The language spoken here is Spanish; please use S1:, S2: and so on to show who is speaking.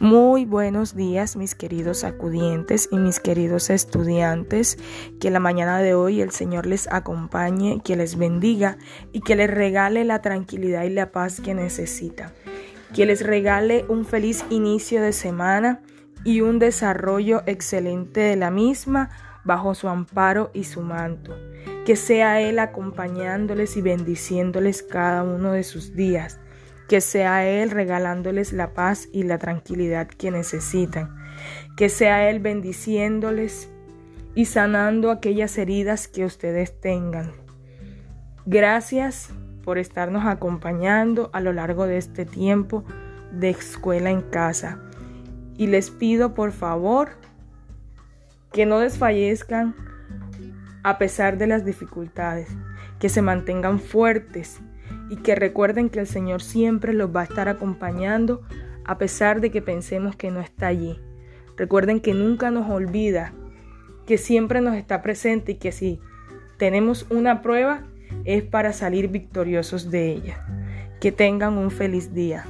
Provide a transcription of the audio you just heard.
S1: Muy buenos días mis queridos acudientes y mis queridos estudiantes. Que la mañana de hoy el Señor les acompañe, que les bendiga y que les regale la tranquilidad y la paz que necesitan. Que les regale un feliz inicio de semana y un desarrollo excelente de la misma bajo su amparo y su manto. Que sea Él acompañándoles y bendiciéndoles cada uno de sus días que sea Él regalándoles la paz y la tranquilidad que necesitan, que sea Él bendiciéndoles y sanando aquellas heridas que ustedes tengan. Gracias por estarnos acompañando a lo largo de este tiempo de escuela en casa. Y les pido por favor que no desfallezcan a pesar de las dificultades, que se mantengan fuertes y que recuerden que el Señor siempre los va a estar acompañando a pesar de que pensemos que no está allí. Recuerden que nunca nos olvida, que siempre nos está presente y que si tenemos una prueba es para salir victoriosos de ella. Que tengan un feliz día.